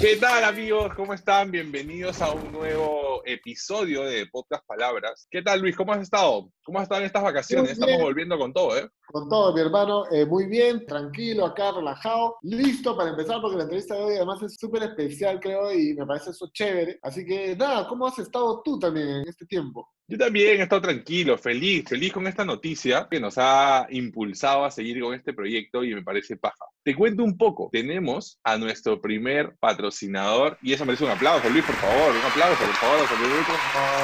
¿Qué tal amigos? ¿Cómo están? Bienvenidos a un nuevo episodio de Podcast Palabras. ¿Qué tal Luis? ¿Cómo has estado? ¿Cómo has estado en estas vacaciones? Estamos volviendo con todo, ¿eh? Con todo, mi hermano, eh, muy bien, tranquilo, acá, relajado, listo para empezar, porque la entrevista de hoy además es súper especial, creo, y me parece eso chévere. Así que, nada, ¿cómo has estado tú también en este tiempo? Yo también he estado tranquilo, feliz, feliz con esta noticia que nos ha impulsado a seguir con este proyecto y me parece paja. Te cuento un poco. Tenemos a nuestro primer patrocinador y eso merece un aplauso, Luis, por favor. Un aplauso, por favor, nuestro primer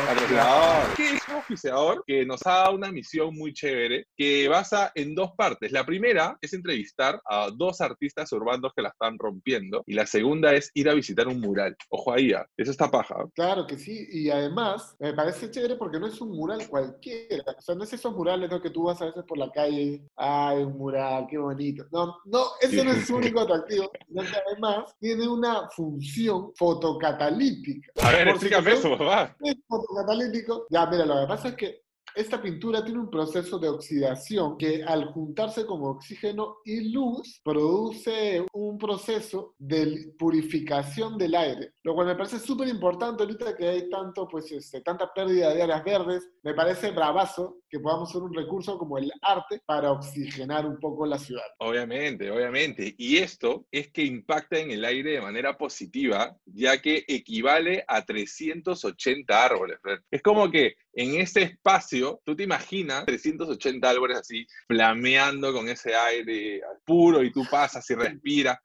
patrocinador. Que es un oficiador que nos ha dado una misión muy chévere que basa en dos partes. La primera es entrevistar a dos artistas urbanos que la están rompiendo y la segunda es ir a visitar un mural. Ojo ahí, ah, eso está paja. Claro que sí, y además me parece chévere porque no es un mural cualquiera. O sea, no es esos murales ¿no? que tú vas a veces por la calle, ay, un mural, qué bonito. No, no, ese no es su único atractivo, sino que además tiene una función fotocatalítica. A ver, explícame eso, papá. Es fotocatalítico. Ya, mira, lo que pasa es que esta pintura tiene un proceso de oxidación que al juntarse con oxígeno y luz produce un proceso de purificación del aire, lo cual me parece súper importante ahorita que hay tanto, pues, este, tanta pérdida de áreas verdes. Me parece bravazo que podamos usar un recurso como el arte para oxigenar un poco la ciudad. Obviamente, obviamente. Y esto es que impacta en el aire de manera positiva, ya que equivale a 380 árboles. Es como que en ese espacio, tú te imaginas 380 árboles así, flameando con ese aire puro y tú pasas y respiras.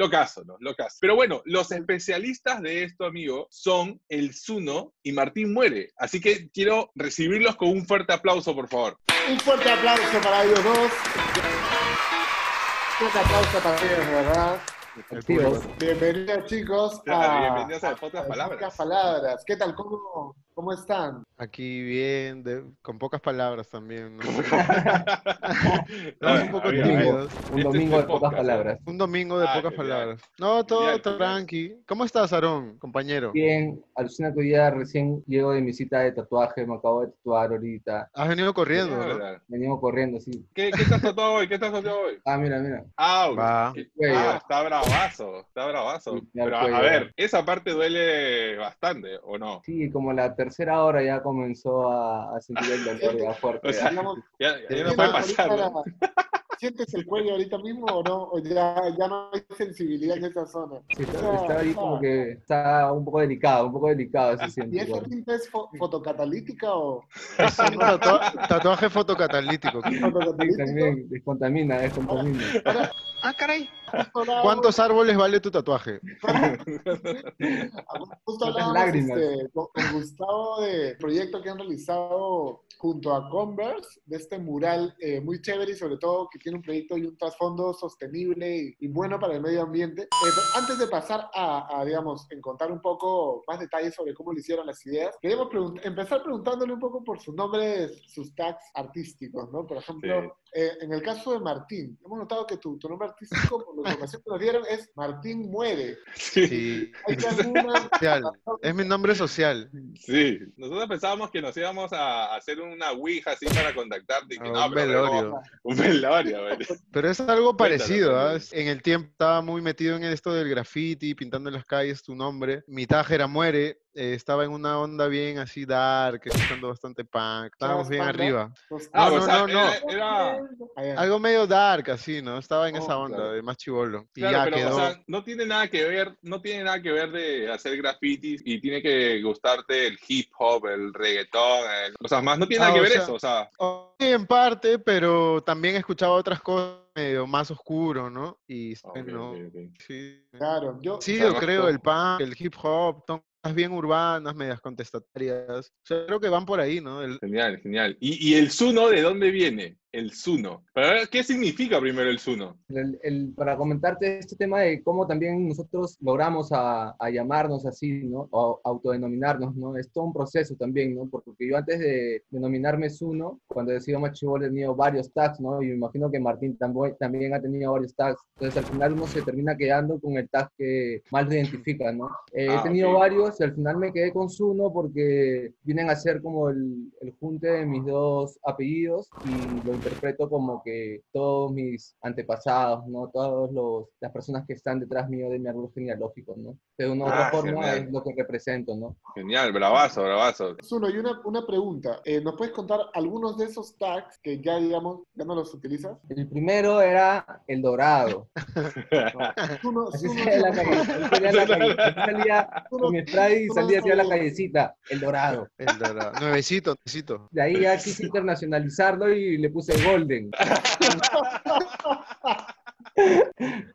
Locazo, ¿no? Locazo. Pero bueno, los especialistas de esto, amigo, son el Zuno y Martín Muere. Así que quiero recibirlos con un fuerte aplauso, por favor. Un fuerte aplauso para ellos dos. Un fuerte aplauso para ellos, de verdad. Bienvenidos, chicos. Bienvenidos a Pocas Palabras. Pocas Palabras. ¿Qué tal? ¿Cómo, cómo están? Aquí bien, de- con pocas palabras también. ¿no? Ah, un poco ver. Este Un domingo de pocas podcast, ¿eh? palabras. Un domingo de Ah, pocas palabras. No, todo genial. tranqui. ¿Cómo estás, Aarón, compañero? Bien, alucina que hoy día recién llego de mi cita de tatuaje, me acabo de tatuar ahorita. Has venido corriendo, ¿verdad? Mierda. Venimos corriendo así. ¿Qué, ¿Qué estás tatuado hoy? ¿Qué estás tatuado hoy? Ah, mira, mira. Ah, Va. ¿qué- Cuello. ah, está bravazo, está bravazo. Sí, ya Pero a, ver, esa parte duele bastante, ¿o no? Sí, como la tercera hora ya comenzó a, a sentir el dolor ya fuerte. O sea, Digamos, Ya, ya no ¿sientes puede pasar, ¿no? ¿Sientes el cuello ahorita mismo o no? ¿O ya, ya no hay sensibilidad en esa zona? Sí, está, está ahí como que está un poco delicado, un poco delicado se ¿Y siente. esa igual. tinta es fo- fotocatalítica o Es un tatua- tatuaje fotocatalítico. Fotocatalítico? también descontamina, descontamina. Ah, caray. ¿Cuántos árboles vale tu tatuaje? Justo ¿Cuántas hablábamos lágrimas? este, con, Gustavo de proyecto que han realizado junto a Converse, de este mural eh, muy chévere y sobre todo que tiene un proyecto y un trasfondo sostenible y, y bueno para el medio ambiente. Eh, antes de pasar a, a, digamos, en contar un poco más detalles sobre cómo le hicieron las ideas, queríamos pregunt- empezar preguntándole un poco por sus nombres, sus tags artísticos, ¿no? Por ejemplo, eh, en el caso de Martín, hemos notado que tu, tu nombre artístico, por la información que nos dieron, es Martín Muere. Sí, Sí, ¿Hay alguna. Es mi nombre social. sí. Nosotros pensábamos que nos íbamos a hacer una ouija así para contactarte. Y que, Ah, no, un pero velorio. Un velorio, güey. Pero es algo parecido, ¿ah? cuéntalo. En el tiempo estaba muy metido en esto del graffiti, pintando en las calles tu nombre. Mi taje era muere. Eh, estaba en una onda bien así dark, escuchando bastante punk. Estábamos bien panda? arriba. Los- Ah, No, o no, sea, no, no. Era. Algo medio dark, así, ¿no? Estaba en esa Oh, onda claro. de más chivolo. Y Claro, ya pero quedó. o sea, no tiene nada que ver, no tiene nada que ver de hacer grafitis y tiene que gustarte el hip hop, el reggaetón, el- o sea, más no tiene Ah, nada que ver sea, eso, o sea, Sí, en parte, pero también escuchaba otras cosas medio más oscuro, ¿no? Y sí. Claro, yo, Sí, yo creo, el punk, el hip hop, cosas bien urbanas, medias contestatarias. O creo que van por ahí, ¿no? El- Genial, genial. ¿Y, y el Zuno de dónde viene? El Zuno. Pero, ¿Qué significa primero el Zuno? El- el- para comentarte este tema de cómo también nosotros logramos a, a llamarnos así, ¿no? O autodenominarnos, ¿no? Es todo un proceso también, ¿no? Porque yo antes de denominarme Zuno, cuando he sido más chivo, he tenido varios tags, ¿no? Y me imagino que Martín tambo- también ha tenido varios tags. Entonces, al final uno se termina quedando con el tag que más lo identifica, ¿no? Eh, Ah, he tenido ok. varios y al final me quedé con Zuno porque vienen a ser como el, el junte de mis dos apellidos y lo interpreto como que todos mis antepasados, ¿no? Todas las personas que están detrás mío de mi árbol genealógico, ¿no? De una u otra Ah, forma genial. es lo que represento, ¿no? Genial, bravazo, bravazo. Zuno, y una, una pregunta. Eh, ¿Nos puedes contar algunos de esos tags que ya, digamos, ya no los utilizas? El primero era el dorado. Zuno, Así Zuno- salía la calle. salía en la calle. Así salía con mi spray y salía hacia la callecita, el dorado. El dorado. Nuevecito, nuevecito. De ahí ya quise internacionalizarlo y le puse Golden.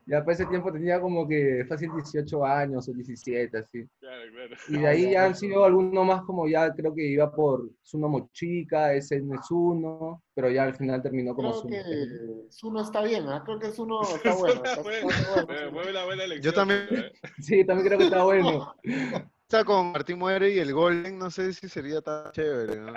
Ya para ese tiempo tenía como que fácil 18 años o 17, así. Claro, claro. Y de ahí ya han sido algunos más como ya creo que iba por Zuno Mochica, ese no es uno, pero ya al final terminó como Creo que Zuno está bien, ¿ah? Creo que Zuno está bueno. está- está bueno. Yo también-. Sí, también creo que está bueno. Está con Martín Muere y el Golden, no sé si sería tan chévere, ¿no?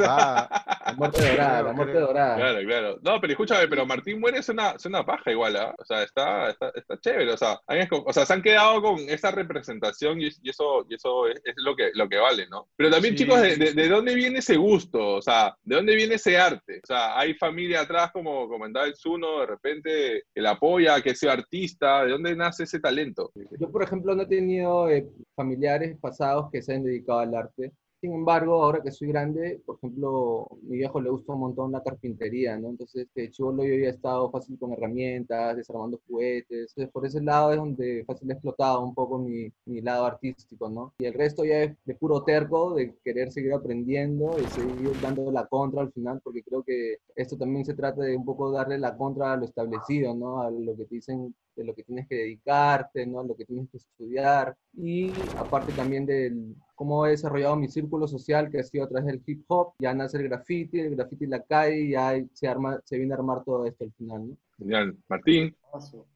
Va. La muerte dorada, la muerte dorada. Claro, claro. No, pero escúchame, pero Martín Muere es una, es una paja igual, ¿ah? O sea, está, está, está chévere. O sea, han o sea, se han quedado con esa representación y, y eso, y eso es, es lo, que, lo que vale, ¿no? Pero también, Sí. chicos, de, de- de dónde viene ese gusto? O sea, ¿de dónde viene ese arte? O sea, hay familia atrás, como comentaba el Zuno, de repente, que la apoya, que sea artista. ¿De dónde nace ese talento? Yo, por ejemplo, no he tenido eh, familiares pasados que se hayan dedicado al arte. Sin embargo, ahora que soy grande, por ejemplo, mi viejo le gusta un montón la carpintería, ¿no? Entonces, de chivolo yo había estado fácil con herramientas, desarmando juguetes. Entonces, por ese lado es donde fácil he explotado un poco mi, mi lado artístico, ¿no? Y el resto ya es de puro terco, de querer seguir aprendiendo y seguir dando la contra al final, porque creo que esto también se trata de un poco darle la contra a lo establecido, ¿no? A lo que te dicen de lo que tienes que dedicarte, ¿no? Lo que tienes que estudiar. Y aparte también del cómo he desarrollado mi círculo social, que ha sido a través del hip hop, ya nace el graffiti, el graffiti en la calle, y ya se, arma, se viene a armar todo esto al final, ¿no? Genial. Martín.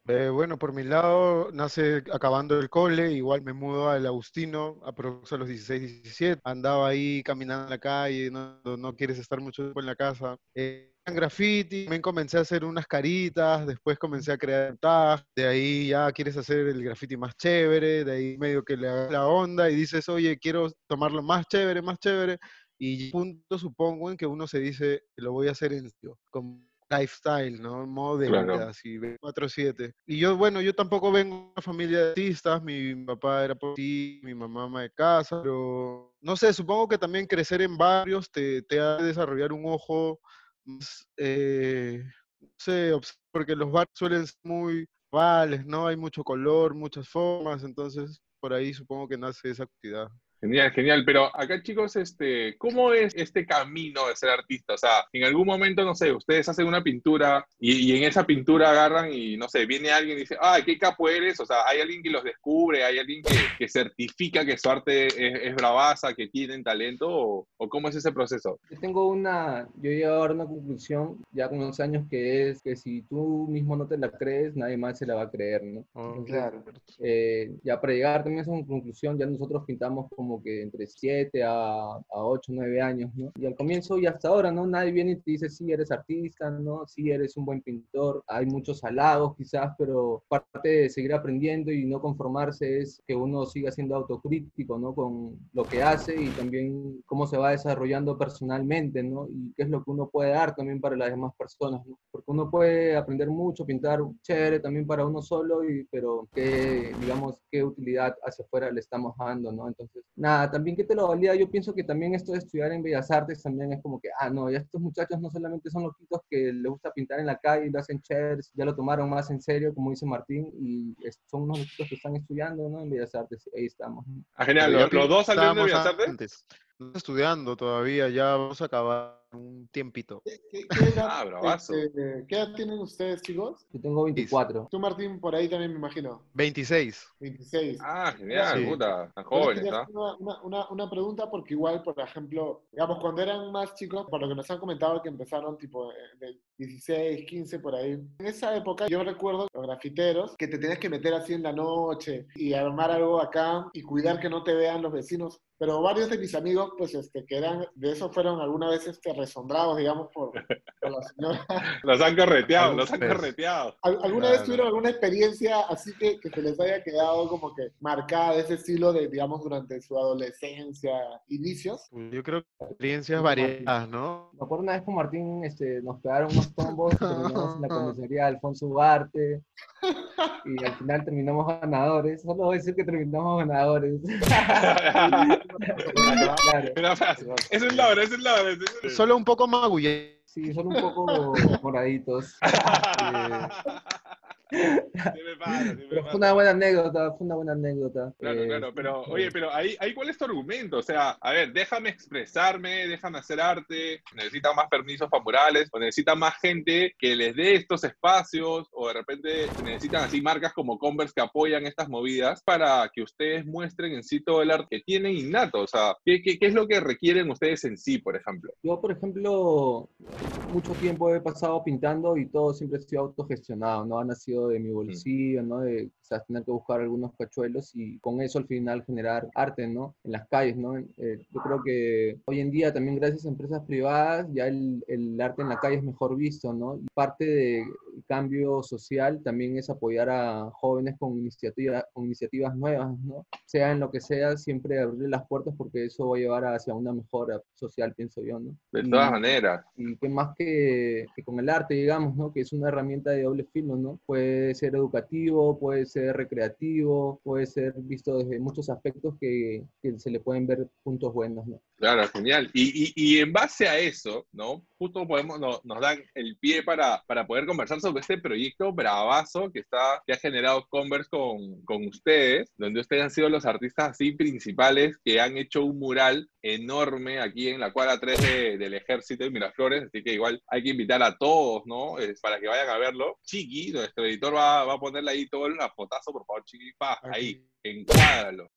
Eh, bueno, por mi lado, nace acabando el cole, igual me mudo al Agustino, aproximadamente a los 16, 17. Andaba ahí caminando en la calle, no, no quieres estar mucho tiempo en la casa. Eh, graffiti, también comencé a hacer unas caritas, después comencé a crear tags, de ahí ya quieres hacer el graffiti más chévere, de ahí medio que le hagas la onda y dices, oye, quiero tomarlo más chévere, más chévere. Y punto supongo en que uno se dice, lo voy a hacer en como lifestyle, ¿no? Modo de Claro. vida, así, 4-7. Y yo, bueno, yo tampoco vengo de una familia de artistas, mi papá era policía, mi mamá ama de casa, pero no sé, supongo que también crecer en barrios te, te hace desarrollar un ojo eh, no sé, porque los barrios suelen ser muy vales, ¿no? Hay mucho color, muchas formas, entonces por ahí supongo que nace esa actividad. Genial, genial. Pero acá, chicos, este, ¿cómo es este camino de ser artista? O sea, en algún momento, no sé, ustedes hacen una pintura y, y en esa pintura agarran y, no sé, viene alguien y dice, ah, qué capo eres. O sea, hay alguien que los descubre, hay alguien que, que certifica que su arte es, es bravaza, que tienen talento, o, o cómo es ese proceso? Yo tengo una, yo he llegado a una conclusión ya con unos años que es que si tú mismo no te la crees, nadie más se la va a creer, ¿no? Oh, Claro. Eh, ya para llegar también a esa conclusión, ya nosotros pintamos como que entre 7 a, a 8, 9 años, ¿no? Y al comienzo y hasta ahora, ¿no? Nadie viene y te dice, sí, eres artista, ¿no? Sí, eres un buen pintor. Hay muchos halagos quizás, pero parte de seguir aprendiendo y no conformarse es que uno siga siendo autocrítico, ¿no? Con lo que hace y también cómo se va desarrollando personalmente, ¿no? Y qué es lo que uno puede dar también para las demás personas, ¿no? Porque uno puede aprender mucho, pintar chévere también para uno solo, y, pero qué, digamos, qué utilidad hacia afuera le estamos dando, ¿no? Entonces, nada, también que te lo valida, yo pienso que también esto de estudiar en Bellas Artes también es como que, ah, no, ya estos muchachos no solamente son loquitos que les gusta pintar en la calle y lo hacen chéveres, ya lo tomaron más en serio, como dice Martín, y es- son unos loquitos que están estudiando, ¿no? En Bellas Artes, ahí estamos. Ah, genial. ¿Los, dos salieron de Bellas Artes? antes. Estudiando todavía, ya vamos a acabar un tiempito. ¿Qué, qué- qué edad, Ah, bravazo. este, ¿Qué edad tienen ustedes, chicos? Yo tengo 24. Tú, Martín, por ahí también me imagino. 26. 26. Ah, genial, Sí. puta. Jóvenes, ¿ah? una- una- una pregunta porque igual, por ejemplo, digamos, cuando eran más chicos, por lo que nos han comentado que empezaron tipo eh, de 16, 15, por ahí. En esa época yo recuerdo los grafiteros que te tenías que meter así en la noche y armar algo acá y cuidar que no te vean los vecinos. Pero varios de mis amigos, pues, este, que eran, de eso fueron alguna vez este, resombrados, digamos, por, por la señora. Los han correteado, los han Pues. correteado. ¿Al- ¿Alguna vez tuvieron alguna experiencia así que, que se les haya quedado como que marcada de ese estilo de, digamos, durante su adolescencia, inicios? Yo creo que experiencias variadas, ¿no? Me acuerdo una vez con Martín, este, nos pegaron unos combos, terminamos en la comisaría de Alfonso Ugarte y al final terminamos ganadores. Solo voy a decir que terminamos ganadores. claro. Una frase. Es un logro, es un logro. es un- Solo un poco magulle. Sí, son un poco moraditos. Sí me me Pero fue una buena anécdota, fue una buena anécdota. Claro, Eh, claro, pero oye, pero ahí, ahí cuál es tu argumento, o sea, a ver, déjame expresarme, déjame hacer arte, necesitan más permisos para murales, o necesitan más gente que les dé estos espacios, o de repente necesitan así marcas como Converse que apoyan estas movidas para que ustedes muestren en sí todo el arte que tienen innato, o sea, ¿qué, qué, qué es lo que requieren ustedes en sí, por ejemplo? Yo, por ejemplo, mucho tiempo he pasado pintando y todo siempre ha sido autogestionado, ¿no? Ha de mi bolsillo, ¿no? De quizás tener que buscar algunos cachuelos y con eso al final generar arte, ¿no? En las calles, ¿no? Eh, yo creo que hoy en día también gracias a empresas privadas ya el, el arte en la calle es mejor visto, ¿no? Y parte del cambio social también es apoyar a jóvenes con, iniciativa, con iniciativas nuevas, ¿no? Sea en lo que sea, siempre abrirle las puertas porque eso va a llevar hacia una mejora social, pienso yo, ¿no? De Y- todas maneras. y que más que, que con el arte, digamos, ¿no? Que es una herramienta de doble filo, ¿no? Puede ser educativo, puede ser recreativo, puede ser visto desde muchos aspectos que, que se le pueden ver puntos buenos, ¿no? Claro, genial. Y, y, y en base a eso, ¿no? Justo podemos, no- nos dan el pie para, para poder conversar sobre este proyecto bravazo que, está, que ha generado Converse con, con ustedes, donde ustedes han sido los artistas así principales que han hecho un mural enorme aquí en la cuadra 3 de- del Ejército de Miraflores, así que igual hay que invitar a todos, ¿no? Es para que vayan a verlo. Chiqui, nuestro editor va, va a ponerle ahí todo el fotazo, por favor, Chiqui, pa, ahí, encuádralo.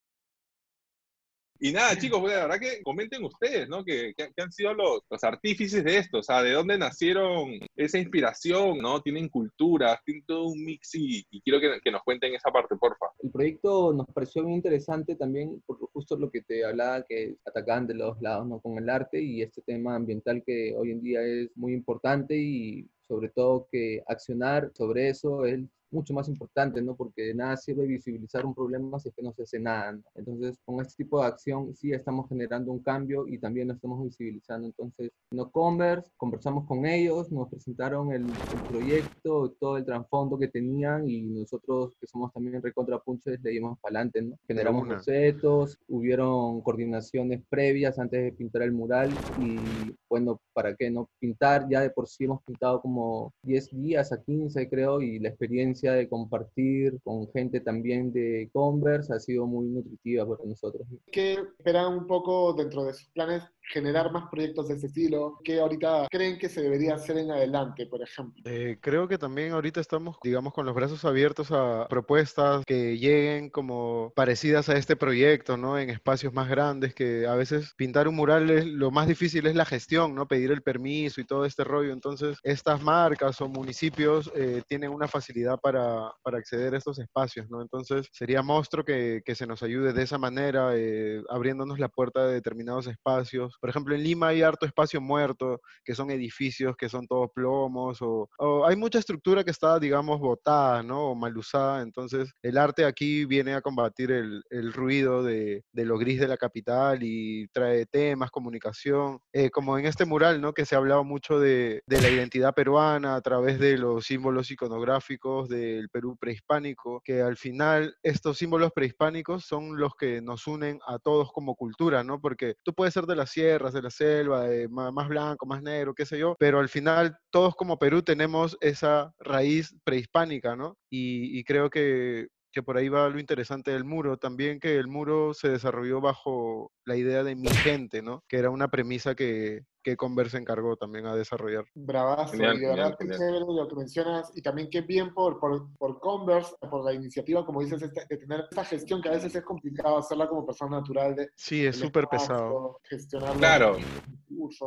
Y nada, chicos, pues, la verdad que comenten ustedes, ¿no? Que, que- que han sido los, los artífices de esto, o sea, de dónde nacieron esa inspiración, ¿no? Tienen culturas, tienen todo un mix y, y quiero que, que nos cuenten esa parte, porfa. El proyecto nos pareció muy interesante también por justo lo que te hablaba, que atacaban de los lados, ¿no? Con el arte y este tema ambiental que hoy en día es muy importante y sobre todo que accionar sobre eso es mucho más importante, ¿no? Porque de nada sirve visibilizar un problema si es que no se hace nada, ¿no? Entonces, con este tipo de acción sí estamos generando un cambio y también lo estamos visibilizando. Entonces, no Converse, conversamos con ellos, nos presentaron el, el proyecto, todo el trasfondo que tenían y nosotros, que somos también recontra punches, le dimos para adelante, ¿no? Generamos bocetos, hubieron coordinaciones previas antes de pintar el mural y, bueno, ¿para qué no? Pintar, ya de por sí hemos pintado como 10 días a 15, creo, y la experiencia de compartir con gente también de Converse ha sido muy nutritiva para nosotros. ¿Qué esperan un poco dentro de sus planes generar más proyectos de este estilo? ¿Qué ahorita creen que se debería hacer en adelante, por ejemplo? Eh, creo que también ahorita estamos, digamos, con los brazos abiertos a propuestas que lleguen como parecidas a este proyecto, ¿no? En espacios más grandes, que a veces pintar un mural es lo más difícil es la gestión, ¿no? Pedir el permiso y todo este rollo. Entonces, estas marcas o municipios eh, tienen una facilidad para, para acceder a estos espacios, ¿no? Entonces, sería monstruo que, que se nos ayude de esa manera, eh, abriéndonos la puerta de determinados espacios. Por ejemplo, en Lima hay harto espacio muerto, que son edificios que son todos plomos, o, o hay mucha estructura que está, digamos, botada, ¿no? O mal usada. Entonces, el arte aquí viene a combatir el, el ruido de, de lo gris de la capital y trae temas, comunicación, eh, como en este mural, ¿no? Que se ha hablado mucho de, de la identidad peruana a través de los símbolos iconográficos del Perú prehispánico, que al final estos símbolos prehispánicos son los que nos unen a todos como cultura, ¿no? Porque tú puedes ser de las de la selva, de más blanco, más negro, qué sé yo, pero al final todos como Perú tenemos esa raíz prehispánica, ¿no? Y, y creo que, que por ahí va lo interesante del muro, también que el muro se desarrolló bajo la idea de mi gente, ¿no? Que era una premisa que, que Converse se encargó también a desarrollar. Bravazo, Genial, y de verdad genial, que genial. chévere lo que mencionas, y también qué bien por, por, por Converse, por la iniciativa, como dices, este- de tener esta gestión que a veces es complicado hacerla como persona natural, de Sí, es súper pesado. gestionar Claro.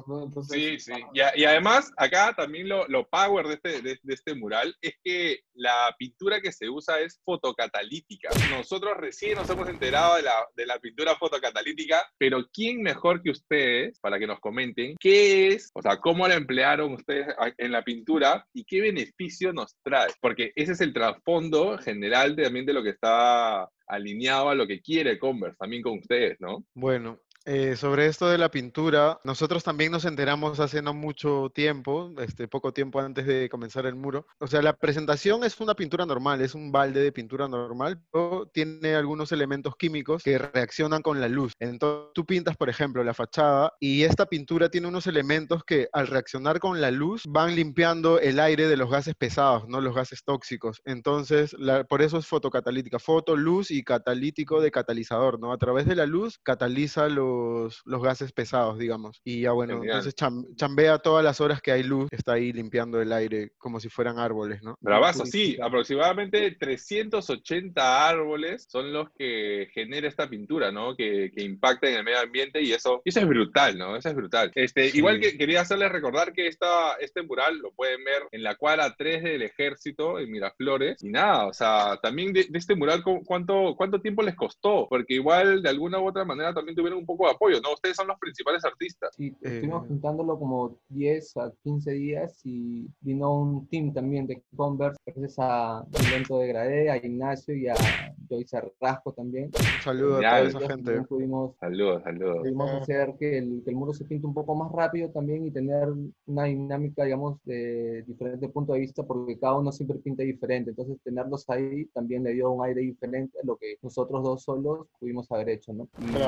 ¿no? Entonces, Sí, sí. Y, a- y además, acá también lo, lo power de este, de, de este mural es que la pintura que se usa es fotocatalítica. Nosotros recién nos hemos enterado de la, de la pintura fotocatalítica, pero ¿quién mejor que ustedes para que nos comenten qué es, o sea, cómo la emplearon ustedes en la pintura y qué beneficio nos trae? Porque ese es el trasfondo general también de lo que está alineado a lo que quiere Converse también con ustedes, ¿no? Bueno, eh, sobre esto de la pintura, nosotros también nos enteramos hace no mucho tiempo, este, poco tiempo antes de comenzar el muro. O sea, la presentación es una pintura normal, es un balde de pintura normal, pero tiene algunos elementos químicos que reaccionan con la luz. Entonces, tú pintas, por ejemplo, la fachada y esta pintura tiene unos elementos que al reaccionar con la luz van limpiando el aire de los gases pesados, no los gases tóxicos. Entonces, por eso es fotocatalítica, foto, luz y catalítico de catalizador, ¿no? A través de la luz cataliza los, los gases pesados, digamos. Y ya bueno, Genial. entonces cham- chambea todas las horas que hay luz, está ahí limpiando el aire como si fueran árboles, ¿no? Bravazo, sí, aproximadamente 380 árboles son los que genera esta pintura, ¿no? Que, que impacta en el medio ambiente y eso, eso es brutal, ¿no? Eso es brutal. Este, Sí. Igual que quería hacerles recordar que esta, este mural lo pueden ver en la cuadra 3 del ejército, en Miraflores, y nada, o sea, también de, de este mural, ¿cu- ¿cuánto, ¿cuánto tiempo les costó? Porque igual, de alguna u otra manera, también tuvieron un poco de apoyo, ¿no? Ustedes son los principales artistas. Sí, estuvimos Eh, juntándolo como 10 a 15 días y vino un team también de Converse, gracias a Lento de Gradé, a Ignacio y a Joyce Arrasco también. Un saludo a toda esa gente. pudimos, Saludos, saludos. pudimos hacer que el, que el muro se pinte un poco más rápido también y tener una dinámica, digamos, de diferente punto de vista, porque cada uno siempre pinta diferente. Entonces, tenerlos ahí también le dio un aire diferente a lo que nosotros dos solos pudimos haber hecho, ¿no?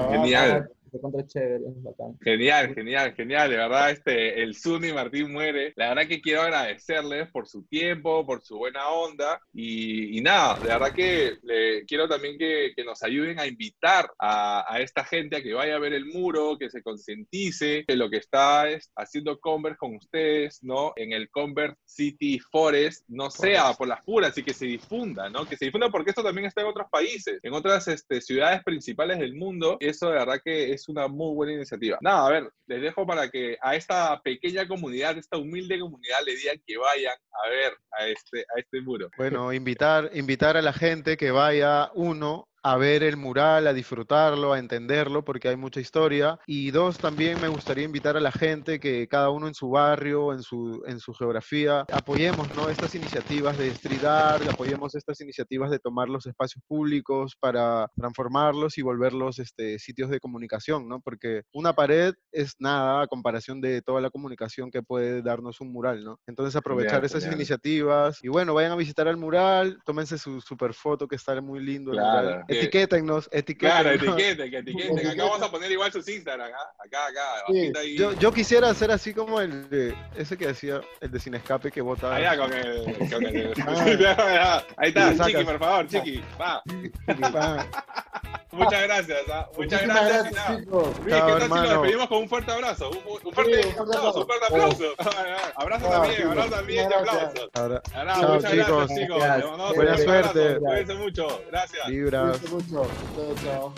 Genial. Contra chévere, es bacán. Genial, genial, genial. De verdad, este, el Zuni Martín muere. La verdad que quiero agradecerles por su tiempo, por su buena onda. Y, y nada, de verdad que le- quiero también que, que nos ayuden a invitar a, a esta gente a que vaya a ver el muro, que se concientice de lo que está es, haciendo Converse con ustedes, ¿no? En el Converse City Forest, no sea por las puras y que se difunda, ¿no? Que se difunda porque esto también está en otros países, en otras este, ciudades principales del mundo. Eso de verdad que es una muy buena iniciativa. Nada, a ver, les dejo para que a esta pequeña comunidad, esta humilde comunidad, le digan que vayan a ver a este, a este muro. Bueno, invitar, invitar a la gente que vaya, uno, a ver el mural, a disfrutarlo, a entenderlo, porque hay mucha historia. Y dos, también me gustaría invitar a la gente que cada uno en su barrio, en su, en su geografía, apoyemos ¿no? estas iniciativas de street art, apoyemos estas iniciativas de tomar los espacios públicos para transformarlos y volverlos este, sitios de comunicación, ¿no? Porque una pared es nada a comparación de toda la comunicación que puede darnos un mural, ¿no? Entonces aprovechar esas iniciativas y bueno, vayan a visitar el mural, tómense su super foto que está muy lindo. el Claro, mural. Que- Etiquétennos, Claro, etiquétennos. etiqueten, que etiqueten. Acá vamos a poner igual sus Instagram, ¿ah? Acá, acá, Sí, ahí. Yo, yo quisiera hacer así como el de, ese que decía, el de Sin Escape que vota. Allá con el. Con el Ah. ahí está, Chiqui, por favor, Chiqui. Va. Ah, Muchas gracias, ¿ah? Muchas Muchísimas gracias. gracias, chicos. Luis, ¿qué tal si nos despedimos con un fuerte abrazo? Un, un Sí, fuerte un aplauso, un fuerte aplauso. Abrazo también, chicos, abrazo también y muchas gracias. aplauso. ahora, Ahora, Chao, muchas chicos. gracias, chicos. Gracias. Buena suerte. Cuídense mucho. Gracias. Cuídense mucho. Chao, chao.